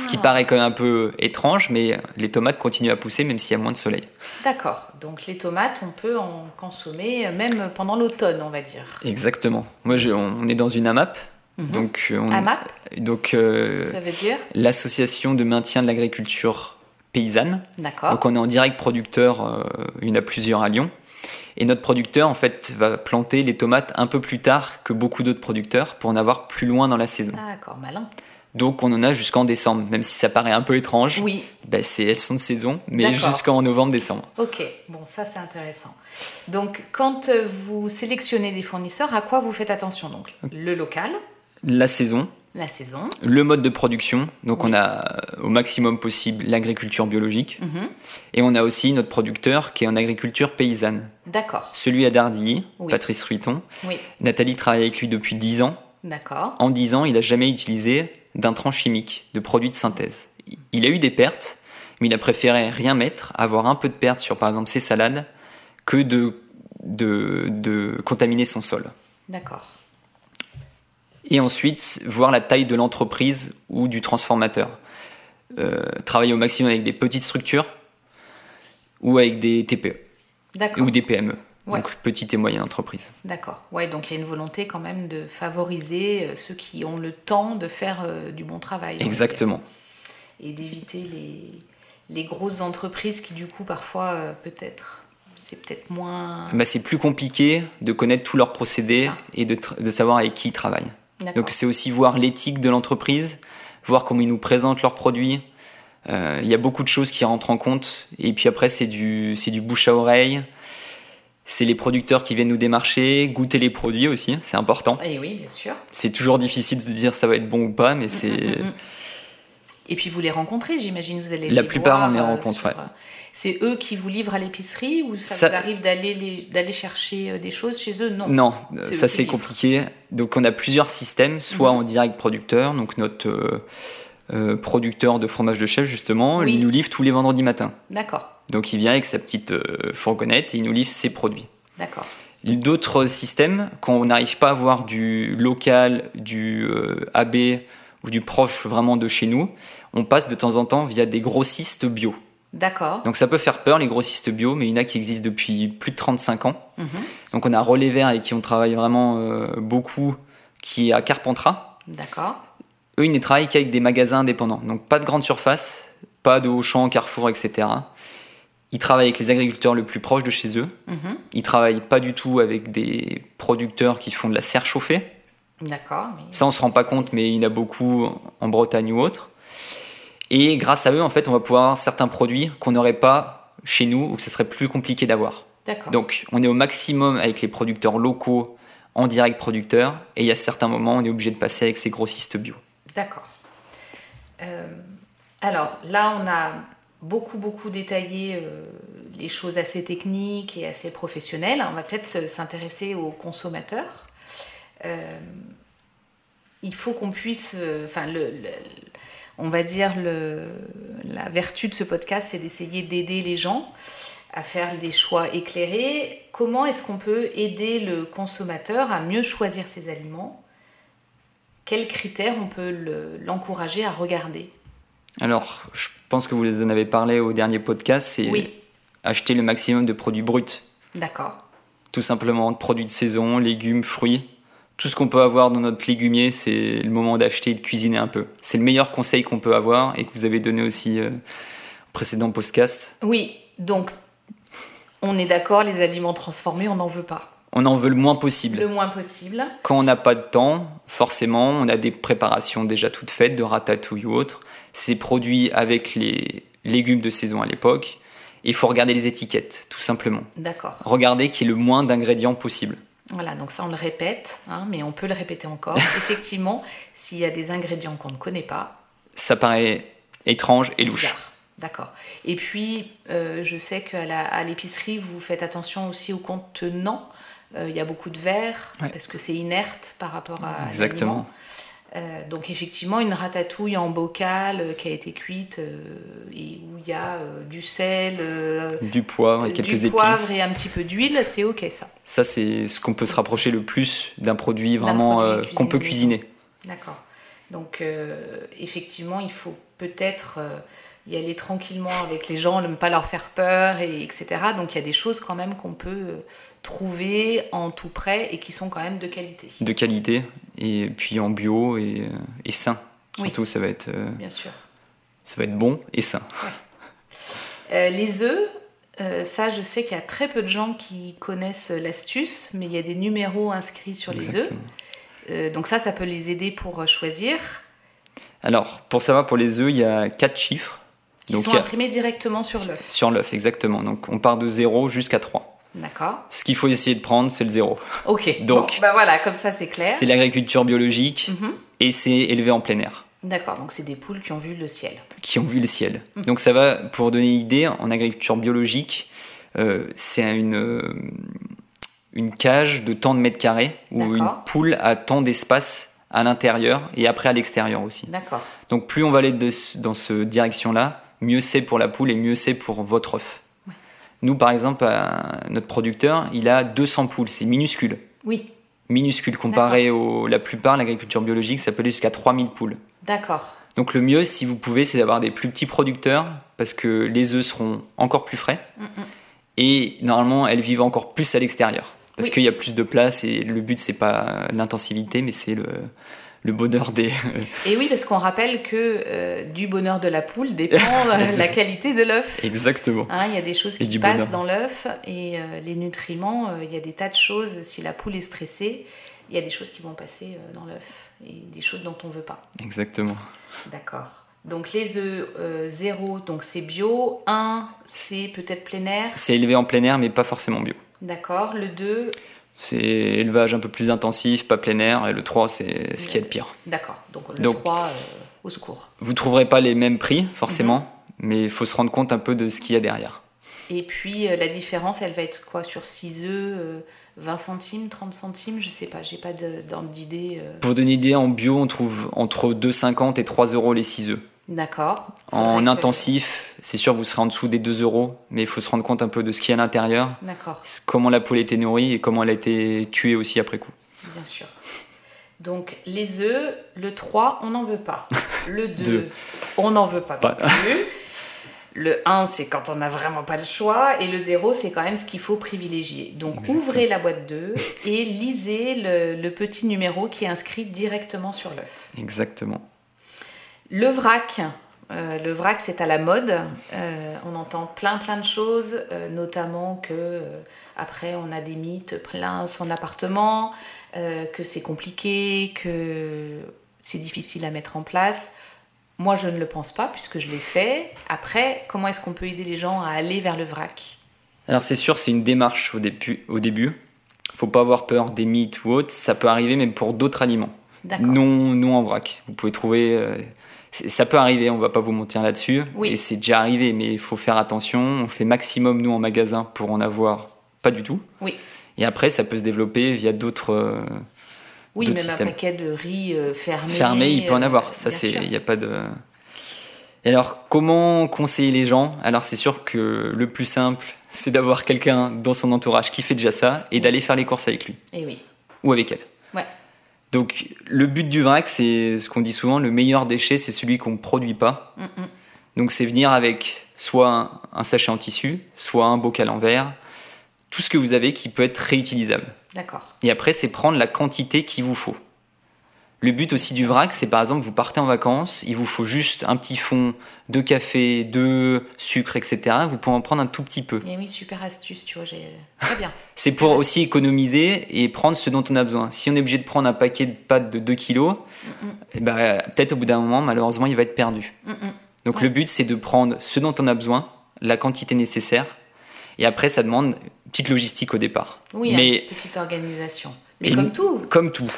Ce qui Ah. paraît quand même un peu étrange, mais les tomates continuent à pousser même s'il y a moins de soleil. D'accord. Donc les tomates, on peut en consommer euh, même pendant l'automne, on va dire. Exactement. Moi, je- on est dans une AMAP. Donc, euh, on- AMAP donc euh, Ça veut dire l'association de maintien de l'agriculture paysanne. D'accord. Donc on est en direct producteur, euh, il y en a plusieurs à Lyon. Et notre producteur en fait va planter les tomates un peu plus tard que beaucoup d'autres producteurs pour en avoir plus loin dans la saison. Ah, D'accord, malin. Donc on en a jusqu'en décembre, même si ça paraît un peu étrange. Oui. ben, c'est, elles sont de saison, mais jusqu'en novembre-décembre. Ok, bon, ça c'est intéressant. Donc, quand euh, vous sélectionnez des fournisseurs, à quoi vous faites attention Donc, le local, La saison, la saison. le mode de production, donc Oui. on a euh, au maximum possible l'agriculture biologique, Mhm. et on a aussi notre producteur qui est en agriculture paysanne. D'accord, Celui à Dardilly, Oui. Patrice Ruiton. oui, Nathalie travaille avec lui depuis 10 ans. d'accord. En 10 ans, il n'a jamais utilisé d'intrants chimiques, de produits de synthèse. Il a eu des pertes, mais il a préféré rien mettre, avoir un peu de pertes sur par exemple ses salades, que de, de, de contaminer son sol. D'accord. Et ensuite, voir la taille de l'entreprise ou du transformateur. Euh, travailler au maximum avec des petites structures ou avec des TPE D'accord. ou des PME, Ouais. donc petites et moyennes entreprises. D'accord. Ouais, donc il y a une volonté quand même de favoriser euh, ceux qui ont le temps de faire euh, du bon travail. Exactement. Et d'éviter les, les grosses entreprises qui, du coup, parfois, euh, peut-être, c'est peut-être moins. Bah, c'est plus compliqué de connaître tous leurs procédés et de, de savoir avec qui ils travaillent. Donc c'est aussi voir l'éthique de l'entreprise, voir comment ils nous présentent leurs produits. Euh, Il y a beaucoup de choses qui rentrent en compte. Et puis après, c'est du, c'est du bouche à oreille. C'est les producteurs qui viennent nous démarcher, goûter les produits aussi, c'est important. Et oui, bien sûr. C'est toujours difficile de dire ça va être bon ou pas, mais c'est... Et puis vous les rencontrez, j'imagine, vous allez La les plupart, voir, on les euh, rencontre, sur, ouais. Euh, C'est eux qui vous livrent à l'épicerie ou ça, Ça- vous arrive d'aller chercher euh, des choses chez eux? Non. Non, C'est ça c'est compliqué. Donc on a plusieurs systèmes, soit Mhm. en direct producteur, donc notre euh, euh, producteur de fromage de chèvre justement, Oui. il nous livre tous les vendredis matins. D'accord, Donc il vient avec sa petite euh, fourgonnette et il nous livre ses produits. d'accord. D'autres systèmes, quand on n'arrive pas à avoir du local, du euh, AB ou du proche vraiment de chez nous, on passe de temps en temps via des grossistes bio. D'accord. Donc ça peut faire peur les grossistes bio, mais il y en a qui existent depuis plus de 35 ans. Mhm. Donc on a Relais Vert avec qui on travaille vraiment euh, beaucoup, qui est à Carpentras. D'accord. Eux, ils ne travaillent qu'avec des magasins indépendants. Donc pas de grande surface, pas de Auchan, Carrefour, etc. Ils travaillent avec les agriculteurs le plus proche de chez eux. Mhm. Ils travaillent pas du tout avec des producteurs qui font de la serre chauffée. D'accord. mais- Ça, on se rend pas compte, mais il y en a beaucoup en Bretagne ou autre. Et grâce à eux, en fait, on va pouvoir avoir certains produits qu'on n'aurait pas chez nous ou que ce serait plus compliqué d'avoir. D'accord. Donc, on est au maximum avec les producteurs locaux en direct producteur, et il y a certains moments, on est obligé de passer avec ces grossistes bio. D'accord. Euh, alors là, on a beaucoup, beaucoup détaillé euh, les choses assez techniques et assez professionnelles. On va peut-être se- s'intéresser aux consommateurs. Euh, il faut qu'on puisse, enfin, le, le- on va dire le, la vertu de ce podcast, c'est d'essayer d'aider les gens à faire des choix éclairés. Comment est-ce qu'on peut aider le consommateur à mieux choisir ses aliments? Quels critères on peut le- l'encourager à regarder? Alors, je pense que vous en avez parlé au dernier podcast, c'est Oui, acheter le maximum de produits bruts. d'accord. Tout simplement, produits de saison, légumes, fruits. Tout ce qu'on peut avoir dans notre légumier, c'est le moment d'acheter et de cuisiner un peu. C'est le meilleur conseil qu'on peut avoir et que vous avez donné aussi euh, au précédent podcast. Oui, donc on est d'accord, les aliments transformés, on n'en veut pas. On en veut le moins possible. Le moins possible. Quand on n'a pas de temps, forcément, on a des préparations déjà toutes faites, de ratatouille ou autre. C'est produit avec les légumes de saison à l'époque. Il faut regarder les étiquettes, tout simplement. D'accord. Regardez qu'il y ait le moins d'ingrédients possible. Voilà, donc ça on le répète, hein, mais on peut le répéter encore. Effectivement, s'il y a des ingrédients qu'on ne connaît pas, Ça paraît étrange et louche. bizarre. D'accord. Et puis, euh, je sais qu'à l'épicerie, vous faites attention aussi aux contenants. Euh, Il y a beaucoup de verre, Ouais. parce que c'est inerte par rapport à. Exactement. Euh, donc effectivement, une ratatouille en bocal euh, qui a été cuite euh, et où il y a du sel, Du poivre et quelques du poivre épices. et un petit peu d'huile, c'est ok ça. Ça, c'est ce qu'on peut se rapprocher le plus d'un produit vraiment qu'on peut cuisiner. D'accord. Donc effectivement, il faut peut-être y aller tranquillement avec les gens, ne pas leur faire peur, et, etc. Donc il y a des choses quand même qu'on peut trouver en tout prêt et qui sont quand même de qualité, de qualité et puis en bio et, et sain. Oui. Surtout, ça va être euh, bien sûr. ça va être bon et sain. Euh, les œufs, euh, ça je sais qu'il y a très peu de gens qui connaissent l'astuce, mais il y a des numéros inscrits sur les œufs. Euh, donc ça, ça peut les aider pour choisir, Alors, pour savoir pour les œufs, il y a quatre chiffres. qui Donc, sont imprimés directement sur l'œuf. Sur l'œuf, exactement. Donc, on part de 0 jusqu'à 3. D'accord. Ce qu'il faut essayer de prendre, c'est le 0. Ok. Donc, Bon, bah voilà, comme ça c'est clair. C'est l'agriculture biologique Mhm. et c'est élevé en plein air, D'accord, donc c'est des poules qui ont vu le ciel. qui ont vu le ciel. Mhm. Donc, ça va, pour donner une idée, en agriculture biologique, euh, c'est une, euh, une cage de tant de mètres carrés où une poule a tant d'espace à l'intérieur et après à l'extérieur aussi. D'accord. Donc plus on va aller de dans cette direction-là, mieux c'est pour la poule et mieux c'est pour votre œuf. Nous, par exemple, à- notre producteur, il a 200 poules, c'est minuscule. Oui, Minuscule comparé à la plupart, l'agriculture biologique, ça peut aller jusqu'à 3000 poules. d'accord. Donc le mieux, si vous pouvez, c'est d'avoir des plus petits producteurs parce que les œufs seront encore plus frais et normalement, elles vivent encore plus à l'extérieur parce Oui. qu'il y a plus de place et le but, c'est pas l'intensivité, mais c'est le, le bonheur des, Et oui, parce qu'on rappelle que euh, du bonheur de la poule dépend euh, la qualité de l'œuf. Exactement. Hein, Il y a des choses qui passent bonheur. dans l'œuf et euh, les nutriments, euh, il y a des tas de choses. Si la poule est stressée, il y a des choses qui vont passer euh, dans l'œuf et des choses dont on veut pas. Exactement. D'accord. Donc les œufs 0, donc c'est bio. 1, c'est peut-être plein air. C'est élevé en plein air, mais pas forcément bio. D'accord. Le 2, C'est élevage un peu plus intensif, pas plein air. Et le 3, c'est ce qu'il y a de pire. d'accord. Donc le Donc- 3, au secours. Vous trouverez pas les mêmes prix, forcément, Mhm. mais il faut se rendre compte un peu de ce qu'il y a derrière. Et puis euh, la différence, elle va être quoi sur 6 œufs euh, 20 centimes, 30 centimes? Je sais pas, j'ai pas d'idée. euh. Pour donner une idée, en bio, on trouve entre 2,50 et 3 euros les 6 œufs. D'accord. En que- intensif, c'est sûr, vous serez en dessous des 2 euros, mais il faut se rendre compte un peu de ce qu'il y a à l'intérieur, D'accord, comment la poule a été nourrie et comment elle a été tuée aussi après coup. bien sûr. Donc les œufs, le 3, on n'en veut pas. Le 2, Deux. on n'en veut pas non Pas. plus. Le 1, c'est quand on n'a vraiment pas le choix. Et le 0, c'est quand même ce qu'il faut privilégier. Donc Exactement. ouvrez la boîte d'œufs et lisez le, le petit numéro qui est inscrit directement sur l'œuf. Exactement. Le vrac, euh, le vrac c'est à la mode. Euh, on entend plein plein de choses, euh, notamment que après on a des mythes plein son appartement, que c'est compliqué, que c'est difficile à mettre en place. Moi je ne le pense pas puisque je l'ai fait. Après, comment est-ce qu'on peut aider les gens à aller vers le vrac? Alors c'est sûr, c'est une démarche au début. Au début. Faut pas avoir peur des mythes ou autres. Ça peut arriver même pour d'autres aliments. D'accord. Non, non en vrac. Vous pouvez trouver. Ça peut arriver, on va pas vous mentir là-dessus. Oui. Et c'est déjà arrivé, mais il faut faire attention. On fait maximum, nous, en magasin, pour en avoir pas du tout. Oui. Et après, ça peut se développer via d'autres. euh, Oui, même systèmes. un paquet de riz euh, fermé. fermé, il peut en euh, avoir. Ça, c'est. Il n'y a pas de. Et alors, comment conseiller les gens? Alors, c'est sûr que le plus simple, c'est d'avoir quelqu'un dans son entourage qui fait déjà ça et d'aller faire les courses avec lui Eh oui. ou avec elle. Ouais. Donc, le but du vrac, c'est ce qu'on dit souvent le meilleur déchet, c'est celui qu'on ne produit pas. Mm, mm. Donc, c'est venir avec soit un, un sachet en tissu, soit un bocal en verre, tout ce que vous avez qui peut être réutilisable. D'accord. Et après, c'est prendre la quantité qu'il vous faut. Le but aussi du vrac, c'est par exemple, vous partez en vacances, il vous faut juste un petit fond de café, de sucre, etc. Vous pouvez en prendre un tout petit peu. Oui, super astuce, tu vois, j'ai... Très bien. C'est pour aussi économiser et prendre ce dont on a besoin. Si on est obligé de prendre un paquet de pâtes de 2 kilos, eh ben, peut-être au bout d'un moment, malheureusement, il va être perdu. Mm, mm. Donc Ouais. le but, c'est de prendre ce dont on a besoin, la quantité nécessaire, et après, ça demande une petite logistique au départ. Oui, Mais une petite organisation. Mais Et comme tout, comme tout.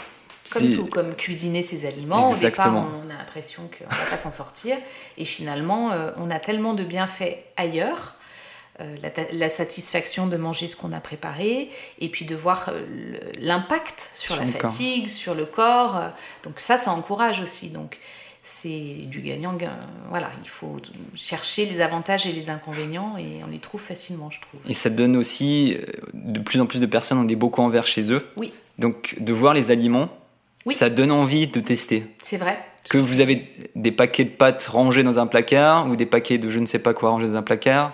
Comme tout, comme cuisiner ses aliments. Exactement. Au départ, on a l'impression qu'on ne va pas s'en sortir. Et finalement, euh, on a tellement de bienfaits ailleurs euh, la, la, satisfaction de manger ce qu'on a préparé, et puis de voir l'impact sur, sur, la fatigue, corps. sur le corps. Donc ça, ça encourage aussi. Donc c'est du gagnant. Voilà, il faut chercher les avantages et les inconvénients et on les trouve facilement, je trouve. Et ça donne aussi, de plus en plus de personnes ont des bocaux en verre chez eux. Oui. Donc de voir les aliments, oui. ça donne envie de tester. C'est vrai. Que vous avez des paquets de pâtes rangés dans un placard ou des paquets de je ne sais pas quoi rangés dans un placard,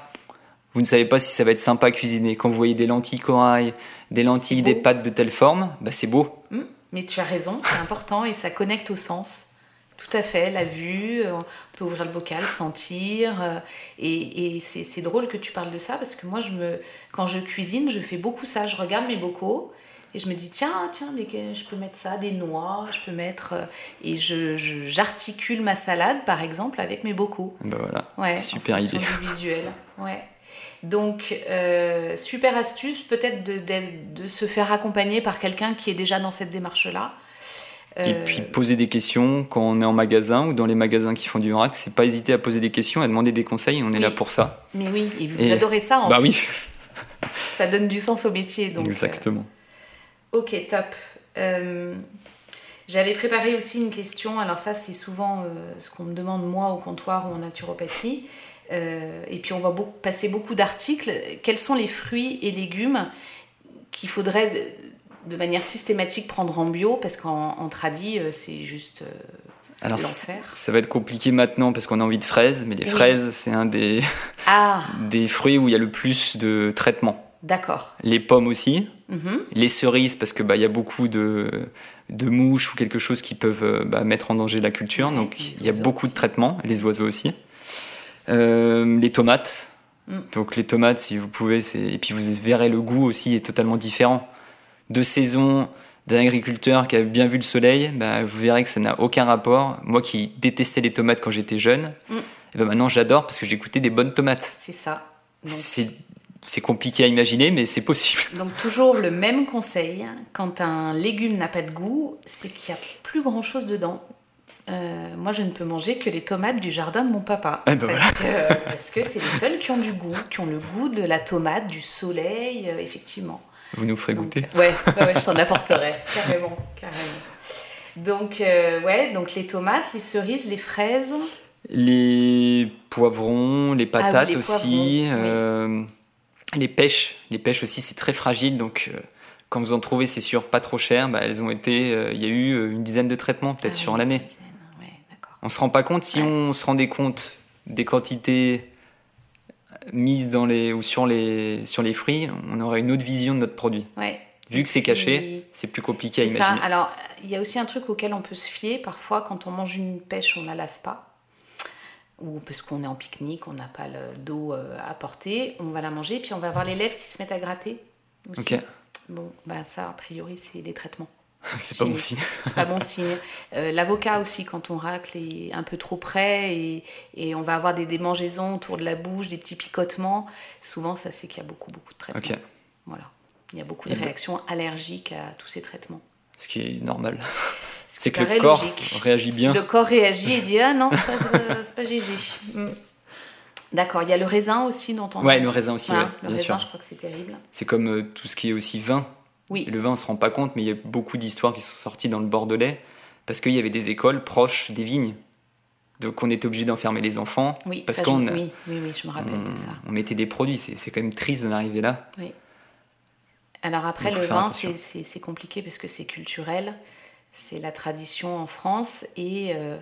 vous ne savez pas si ça va être sympa à cuisiner. Quand vous voyez des lentilles corail, des lentilles, des pâtes de telle forme, bah c'est beau. Mmh. Mais tu as raison, c'est important et ça connecte au sens. Tout à fait, la vue, on peut ouvrir le bocal, sentir. euh, Et, et c'est c'est drôle que tu parles de ça parce que moi, je me, quand je cuisine, je fais beaucoup ça. Je regarde mes bocaux et je me dis, tiens, tiens, je peux mettre ça, des noix, je peux mettre. euh, Et je- je- j'articule ma salade, par exemple, avec mes bocaux. Bah voilà, Ouais, super en idée. du visuel. Ouais. Donc, euh, super astuce, peut-être de, de- de se faire accompagner par quelqu'un qui est déjà dans cette démarche-là. Et Euh, puis poser des questions quand on est en magasin ou dans les magasins qui font du vrac, c'est pas hésiter à poser des questions, à demander des conseils, on est Oui. là pour ça. Mais oui, et vous Et- adorez ça en bah plus. oui, Ça donne du sens au métier. Donc, exactement. euh, ok, top. Euh, J'avais préparé aussi une question. Alors ça, c'est souvent euh, ce qu'on me demande moi au comptoir ou en naturopathie. Euh, et puis on va beaucoup- passer beaucoup d'articles. Quels sont les fruits et légumes qu'il faudrait de, manière systématique prendre en bio? Parce qu'en en tradi, euh, c'est juste Alors ça va être compliqué maintenant parce qu'on a envie de fraises, mais les Oui. fraises, c'est un des, Ah, des fruits où il y a le plus de traitement. D'accord. Les pommes aussi, Mhm. les cerises parce que bah y a beaucoup de, de mouches ou quelque chose qui peuvent euh, bah, mettre en danger la culture, Ouais, donc il y a beaucoup de traitements, les oiseaux aussi. Euh, les tomates, Mm. donc les tomates si vous pouvez, et puis vous verrez le goût aussi est totalement différent. De saison d'un agriculteur qui a bien vu le soleil, bah, vous verrez que ça n'a aucun rapport. Moi qui détestais les tomates quand j'étais jeune, Mm. et ben maintenant j'adore parce que j'ai goûté des bonnes tomates. C'est ça. C'est c'est compliqué à imaginer, mais c'est possible. Donc toujours le même conseil, quand un légume n'a pas de goût, c'est qu'il n'y a plus grand-chose dedans. Euh, moi, je ne peux manger que les tomates du jardin de mon papa. Eh ben parce, que, parce que c'est les seuls qui ont du goût, qui ont le goût de la tomate, du soleil, euh, effectivement. Vous nous ferez Donc, goûter. ouais, ouais, ouais, je t'en apporterai, carrément, carrément. Donc, euh, ouais, donc les tomates, les cerises, les fraises. Les poivrons, les patates Ah les aussi, poivrons, oui. Les pêches. Les pêches aussi, c'est très fragile, donc euh, quand vous en trouvez, c'est sûr, pas trop cher. Bah, elles ont été, euh, il y a eu euh, une dizaine de traitements peut-être Ah, sur l'année. Ouais. On se rend pas compte si Ouais. on se rendait compte des quantités mises dans les ou sur les sur les fruits, on aurait une autre vision de notre produit. Ouais. Vu que c'est caché, c'est plus compliqué à ça. imaginer. Alors, il y a aussi un truc auquel on peut se fier. Parfois, quand on mange une pêche, on ne la lave pas. Ou parce qu'on est en pique-nique, on n'a pas le- d'eau à porter. On va la manger, puis on va avoir les lèvres qui se mettent à gratter. Aussi. Ok, Bon, ben ça, a priori, c'est des traitements. c'est pas bon signe. C'est pas bon signe. Euh, L'avocat aussi, quand on racle, est un peu trop près et, et on va avoir des démangeaisons autour de la bouche, des petits picotements. Souvent, ça, c'est qu'il y a beaucoup, beaucoup de traitements. Ok, Voilà. Il y a beaucoup Et de ben- réactions allergiques à tous ces traitements. ce qui est normal. Ce C'est que le corps logique. réagit bien. Le corps réagit et dit Ah non, ça c'est pas, GG. Mm. D'accord, il y a le raisin aussi dont on Ouais, le raisin aussi, Voilà, ouais, le bien raisin, sûr. je crois que c'est terrible. C'est comme euh, tout ce qui est aussi vin. Oui, Le vin, on se rend pas compte, mais il y a beaucoup d'histoires qui sont sorties dans le Bordelais parce qu'il y avait des écoles proches des vignes. Donc on était obligé d'enfermer les enfants oui, parce je- qu'on oui, oui, oui, je me rappelle on, de ça. on mettait des produits. C'est c'est quand même triste d'en arriver là. Oui. Alors après, Donc, le vin, attention. c'est- c'est c'est compliqué parce que c'est culturel, c'est la tradition en France. Et euh,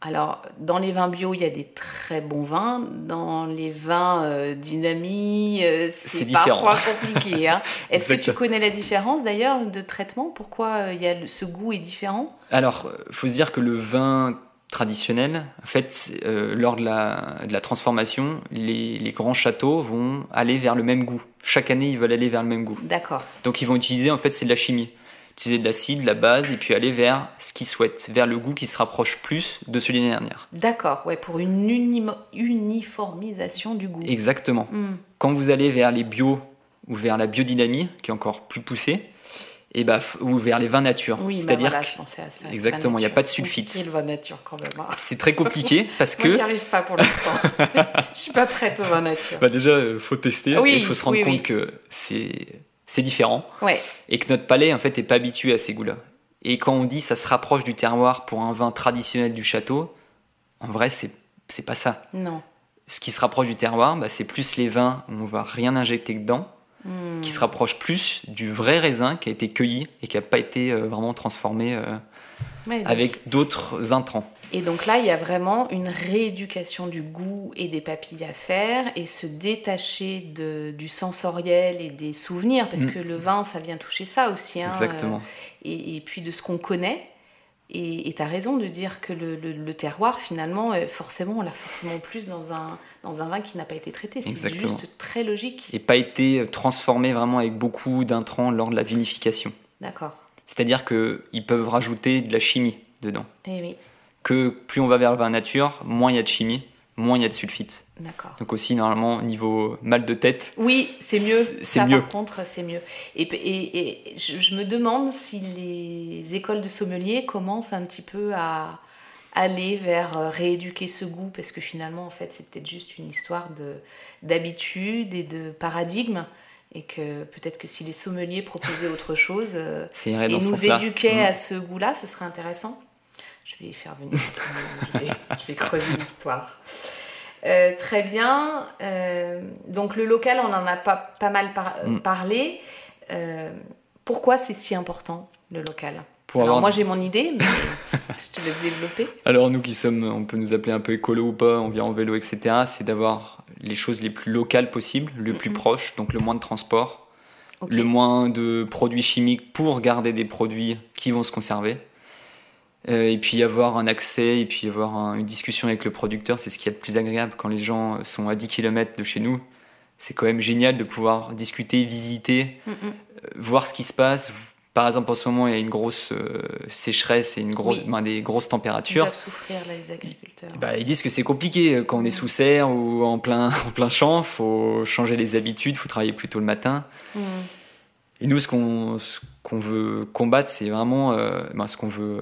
alors, dans les vins bio, il y a des très bons vins. Dans les vins euh, dynami, euh, C'est parfois compliqué. hein. Est-ce que tu connais la différence d'ailleurs de traitement? Pourquoi euh, il y a ce goût est différent? Alors, euh, faut se dire que le vin traditionnel, en fait, lors de la, de la transformation, les, les grands châteaux vont aller vers le même goût. Chaque année, ils veulent aller vers le même goût. D'accord. Donc ils vont utiliser, en fait, c'est de la chimie. Utiliser de l'acide, de la base, et puis aller vers ce qu'ils souhaitent, vers le goût qui se rapproche plus de celui de l'année dernière. D'accord, ouais, pour une unimo- uniformisation du goût. Exactement. Hmm. Quand vous allez vers les bio ou vers la biodynamie, qui est encore plus poussée, et bah, f- ou vers les vins nature. Oui, bah C'est-à-dire voilà, que- je pensais à ça. Exactement, il n'y a pas de sulfite. Le vin nature quand même. hein. c'est très compliqué parce Moi, j'y que arrive pas pour l'instant. je suis pas prête au vin nature. bah, déjà, il faut tester, Oui, il faut se rendre oui, compte oui. que c'est c'est différent Ouais, et que notre palais en fait est pas habitué à ces goûts-là. Et quand on dit ça se rapproche du terroir pour un vin traditionnel du château, en vrai, c'est c'est pas ça. non. Ce qui se rapproche du terroir, bah, c'est plus les vins où on va rien injecter dedans, Hmm. qui se rapproche plus du vrai raisin qui a été cueilli et qui n'a pas été euh, vraiment transformé euh, Ouais, donc- avec d'autres intrants. Et donc là, il y a vraiment une rééducation du goût et des papilles à faire et se détacher de, du sensoriel et des souvenirs, parce Mm. que le vin, ça vient toucher ça aussi. hein, Exactement. euh, et, et puis de ce qu'on connaît. Et tu as raison de dire que le, le- le terroir, finalement, euh, forcément, on l'a forcément plus dans un, dans un vin qui n'a pas été traité. C'est juste très logique. Et pas été transformé vraiment avec beaucoup d'intrants lors de la vinification. D'accord. C'est-à-dire qu'ils peuvent rajouter de la chimie dedans. Eh oui, Que plus on va vers le vin nature, moins il y a de chimie, moins il y a de sulfite. d'accord. Donc aussi, normalement, niveau mal de tête, Oui, c'est mieux. C'est- mieux. Par contre, c'est mieux. Et, et, et je, je me demande si les écoles de sommelier commencent un petit peu à aller vers euh, rééduquer ce goût, parce que finalement, en fait, c'est peut-être juste une histoire de d'habitude et de paradigme, et que peut-être que si les sommeliers proposaient autre chose euh, et nous éduquaient Mm. à ce goût-là, ce serait intéressant. Je vais faire venir. je, vais, je vais creuser l'histoire. Euh, très bien. Euh, donc le local, on en a pas, pas mal par- euh, Mm. parlé. Pourquoi c'est si important le local? Pour Alors avoir- moi j'ai mon idée, mais je te laisse développer. Alors nous qui sommes, on peut nous appeler un peu écolo ou pas, on vient en vélo, etc. C'est d'avoir les choses les plus locales possibles, le plus proche, donc le moins de transport, le moins de produits chimiques pour garder des produits qui vont se conserver. Euh, et puis avoir un accès, et puis avoir un- une discussion avec le producteur, c'est ce qui est le plus agréable quand les gens sont à 10 km de chez nous. C'est quand même génial de pouvoir discuter, visiter, Mm, mm. euh, voir ce qui se passe. Par exemple, en ce moment, il y a une grosse euh, sécheresse et une grosse, Oui. ben, des grosses Ils températures. doivent souffrir là les agriculteurs. Bah, ils disent que c'est compliqué quand on est sous serre ou en plein, en plein champ, faut changer les habitudes, faut travailler plus tôt le matin. Mm. Et nous, ce qu'on ce qu'on veut combattre, c'est vraiment euh, ben, ce qu'on veut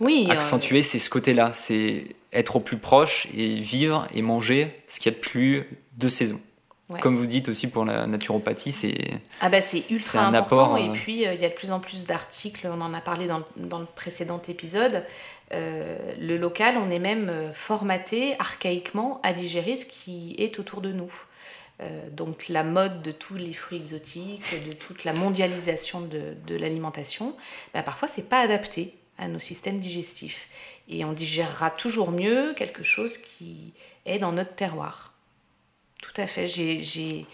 Oui. euh, accentuer, c'est ce côté-là, c'est être au plus proche et vivre et manger ce qu'il y a de plus de saison. Ouais. Comme vous dites aussi pour la naturopathie, c'est Ah bah c'est ultra un important apport, et euh, puis euh, il y a de plus en plus d'articles, on en a parlé dans, le- dans le précédent épisode. Euh, le local, on est même formaté archaïquement à digérer ce qui est autour de nous. Euh, donc la mode de tous les fruits exotiques, de toute la mondialisation de, de l'alimentation, bah, parfois c'est pas adapté à nos systèmes digestifs. Et on digérera toujours mieux quelque chose qui est dans notre terroir. Tout à fait. J'ai,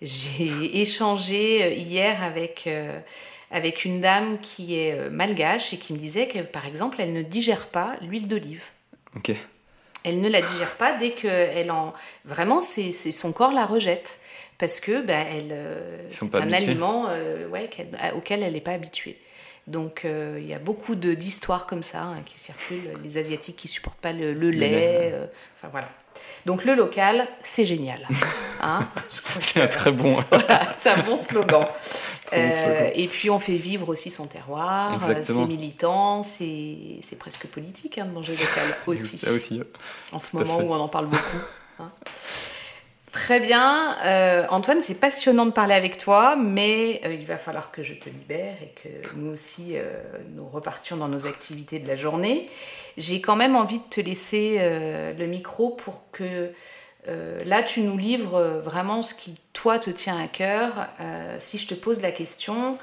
échangé euh, hier avec, euh, avec une dame qui est euh, malgache et qui me disait que, par exemple, elle ne digère pas l'huile d'olive. ok. Elle ne la digère pas dès que elle en vraiment c'est, son corps la rejette parce que ben elle c'est un habitués. aliment euh, ouais, auquel elle n'est pas habituée. Donc euh, il y a beaucoup d'histoires comme ça hein, qui circulent. Les asiatiques qui supportent pas le, le lait. euh, enfin voilà. Donc le local, c'est génial. Hein crois C'est un très bon. voilà, c'est un bon slogan. Bon slogan. Euh, et puis on fait vivre aussi son terroir, euh, Exactement. c'est presque politique hein, de manger local aussi. Là aussi. En ce moment où on en parle beaucoup. hein. Très bien. Euh, Antoine, c'est passionnant de parler avec toi, mais euh, il va falloir que je te libère et que nous aussi, euh, nous repartions dans nos activités de la journée. J'ai quand même envie de te laisser le micro pour que là, tu nous livres vraiment ce qui, toi, te tient à cœur. Si je te pose la question,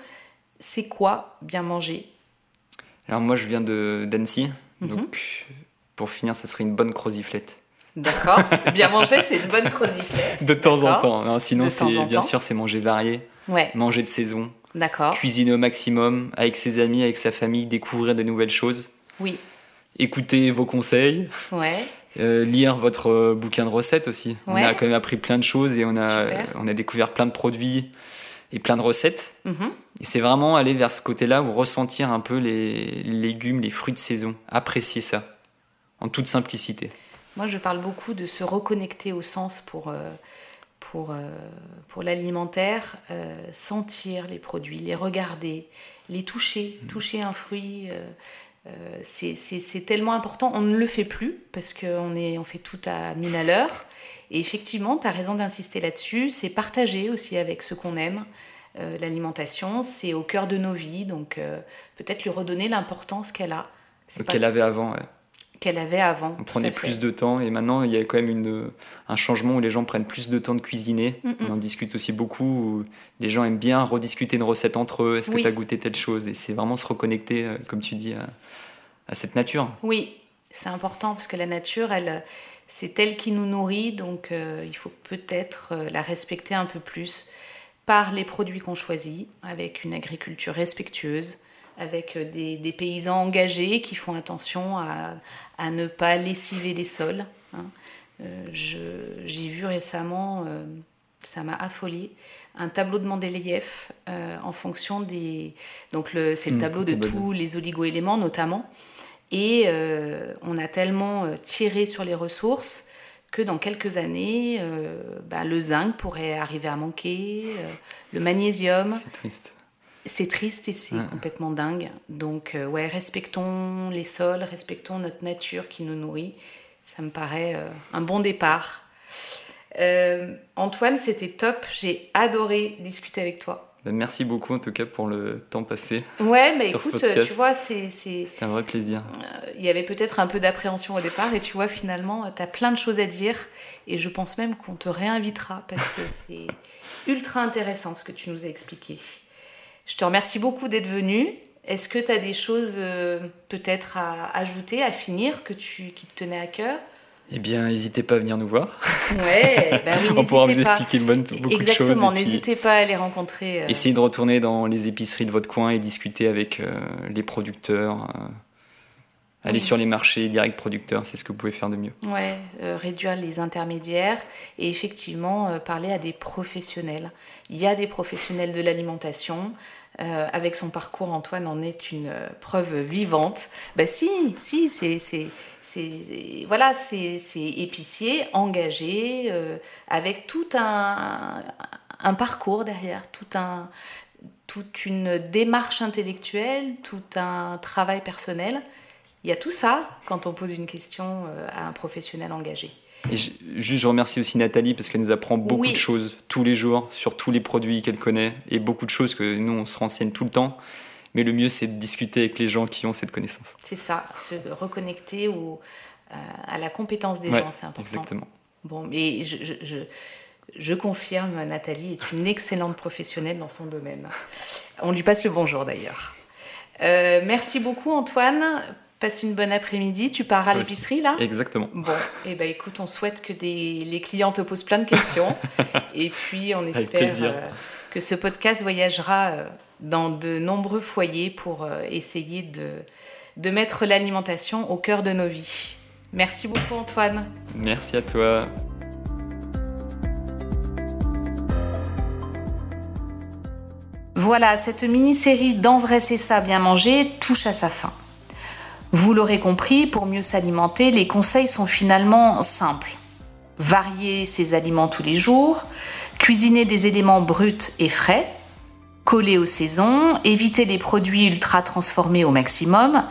c'est quoi bien manger? Alors moi, je viens de d'Annecy, Mhm. donc pour finir, ça serait une bonne croziflette. D'accord Bien manger, c'est une bonne croziflette. De temps en temps. Non, sinon, c'est bien temps. sûr, c'est manger varié, Ouais, manger de saison, d'accord. cuisiner au maximum avec ses amis, avec sa famille, découvrir des nouvelles choses, Oui, écouter vos conseils, ouais. euh, lire votre euh, bouquin de recettes aussi. On Ouais. a quand même appris plein de choses et on a, Super. on a découvert plein de produits et plein de recettes. Mhm. Et c'est vraiment aller vers ce côté-là où ressentir un peu les légumes, les fruits de saison, apprécier ça en toute simplicité. Moi, je parle beaucoup de se reconnecter au sens pour, euh, pour, pour l'alimentaire, sentir les produits, les regarder, les toucher, mmh. toucher un fruit. c'est tellement important. On ne le fait plus parce qu'on on fait tout à mine à l'heure. Et effectivement, tu as raison d'insister là-dessus. C'est partager aussi avec ceux qu'on aime. Euh, l'alimentation, c'est au cœur de nos vies. Donc euh, peut-être lui redonner l'importance qu'elle a. Qu'elle avait avant, Qu'elle avait avant. On prenait plus de temps et maintenant il y a quand même une, un changement où les gens prennent plus de temps de cuisiner. On en discute aussi beaucoup. les gens aiment bien rediscuter une recette entre eux. Est-ce que tu as goûté telle chose? Et c'est vraiment se reconnecter, euh, comme tu dis, à, à cette nature. Oui, c'est important parce que la nature, elle, c'est elle qui nous nourrit, donc euh, il faut peut-être euh, la respecter un peu plus par les produits qu'on choisit, avec une agriculture respectueuse, avec euh, des, paysans engagés qui font attention à, ne pas lessiver les sols. Hein. J'ai vu récemment, ça m'a affolé, un tableau de Mendeleïev en fonction des... Donc c'est le mmh, tableau de tous les oligo-éléments notamment. Et euh, on a tellement euh, tiré sur les ressources que dans quelques années, euh, bah, le zinc pourrait arriver à manquer, le magnésium. C'est triste. C'est triste et c'est complètement dingue. Donc, ouais, respectons les sols, respectons notre nature qui nous nourrit. Ça me paraît un bon départ. Antoine, c'était top. J'ai adoré discuter avec toi. Ben, merci beaucoup en tout cas pour le temps passé. Ouais, mais écoute, tu vois, c'est. C'était un vrai plaisir. Euh, il y avait peut-être un peu d'appréhension au départ, et tu vois, finalement, tu as plein de choses à dire, et je pense même qu'on te réinvitera parce que c'est ultra intéressant ce que tu nous as expliqué. Je te remercie beaucoup d'être venu. Est-ce que tu as des choses euh, peut-être à ajouter, à finir, que tu, qui te tenaient à cœur? Eh bien, n'hésitez pas à venir nous voir. Ouais, bah oui, On pourra vous expliquer beaucoup de choses. Exactement, n'hésitez pas à les rencontrer. Euh. Essayez de retourner dans les épiceries de votre coin et discuter avec euh, les producteurs. Euh. Aller sur les marchés direct producteurs, c'est ce que vous pouvez faire de mieux. Ouais, réduire les intermédiaires et effectivement parler à des professionnels. Il y a des professionnels de l'alimentation. Avec son parcours, Antoine en est une preuve vivante. Bah si, si, c'est c'est voilà, c'est épicier, engagé, euh, avec tout un, un, parcours derrière, tout un, toute une démarche intellectuelle, tout un travail personnel. Il y a tout ça quand on pose une question euh, à un professionnel engagé. Et je, juste, je remercie aussi Nathalie parce qu'elle nous apprend beaucoup de choses tous les jours sur tous les produits qu'elle connaît et beaucoup de choses que nous, on se renseigne tout le temps. Mais le mieux, c'est de discuter avec les gens qui ont cette connaissance. C'est ça, se reconnecter au, euh, à la compétence des gens, c'est important. Exactement. Bon, mais je, je, je, confirme, Nathalie est une excellente professionnelle dans son domaine. On lui passe le bonjour d'ailleurs. Euh, merci beaucoup Antoine. Passe une bonne après-midi. Tu pars à l'épicerie là? Exactement. Bon, et eh ben écoute, on souhaite que des, les clients te posent plein de questions. et puis on espère euh, que ce podcast voyagera dans de nombreux foyers pour euh, essayer de, de mettre l'alimentation au cœur de nos vies. Merci beaucoup Antoine. Merci à toi. Voilà, cette mini-série d'En vrai c'est ça, bien manger touche à sa fin. Vous l'aurez compris, pour mieux s'alimenter, les conseils sont finalement simples. Varier ses aliments tous les jours, cuisiner des éléments bruts et frais, coller aux saisons, éviter les produits ultra transformés au maximum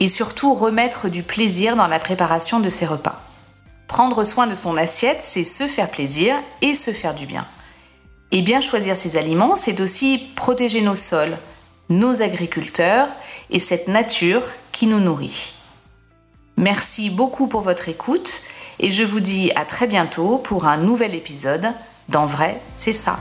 et surtout remettre du plaisir dans la préparation de ses repas. Prendre soin de son assiette, c'est se faire plaisir et se faire du bien. Et bien choisir ses aliments, c'est aussi protéger nos sols, nos agriculteurs et cette nature qui nous nourrit. Merci beaucoup pour votre écoute et je vous dis à très bientôt pour un nouvel épisode d'En vrai, c'est ça.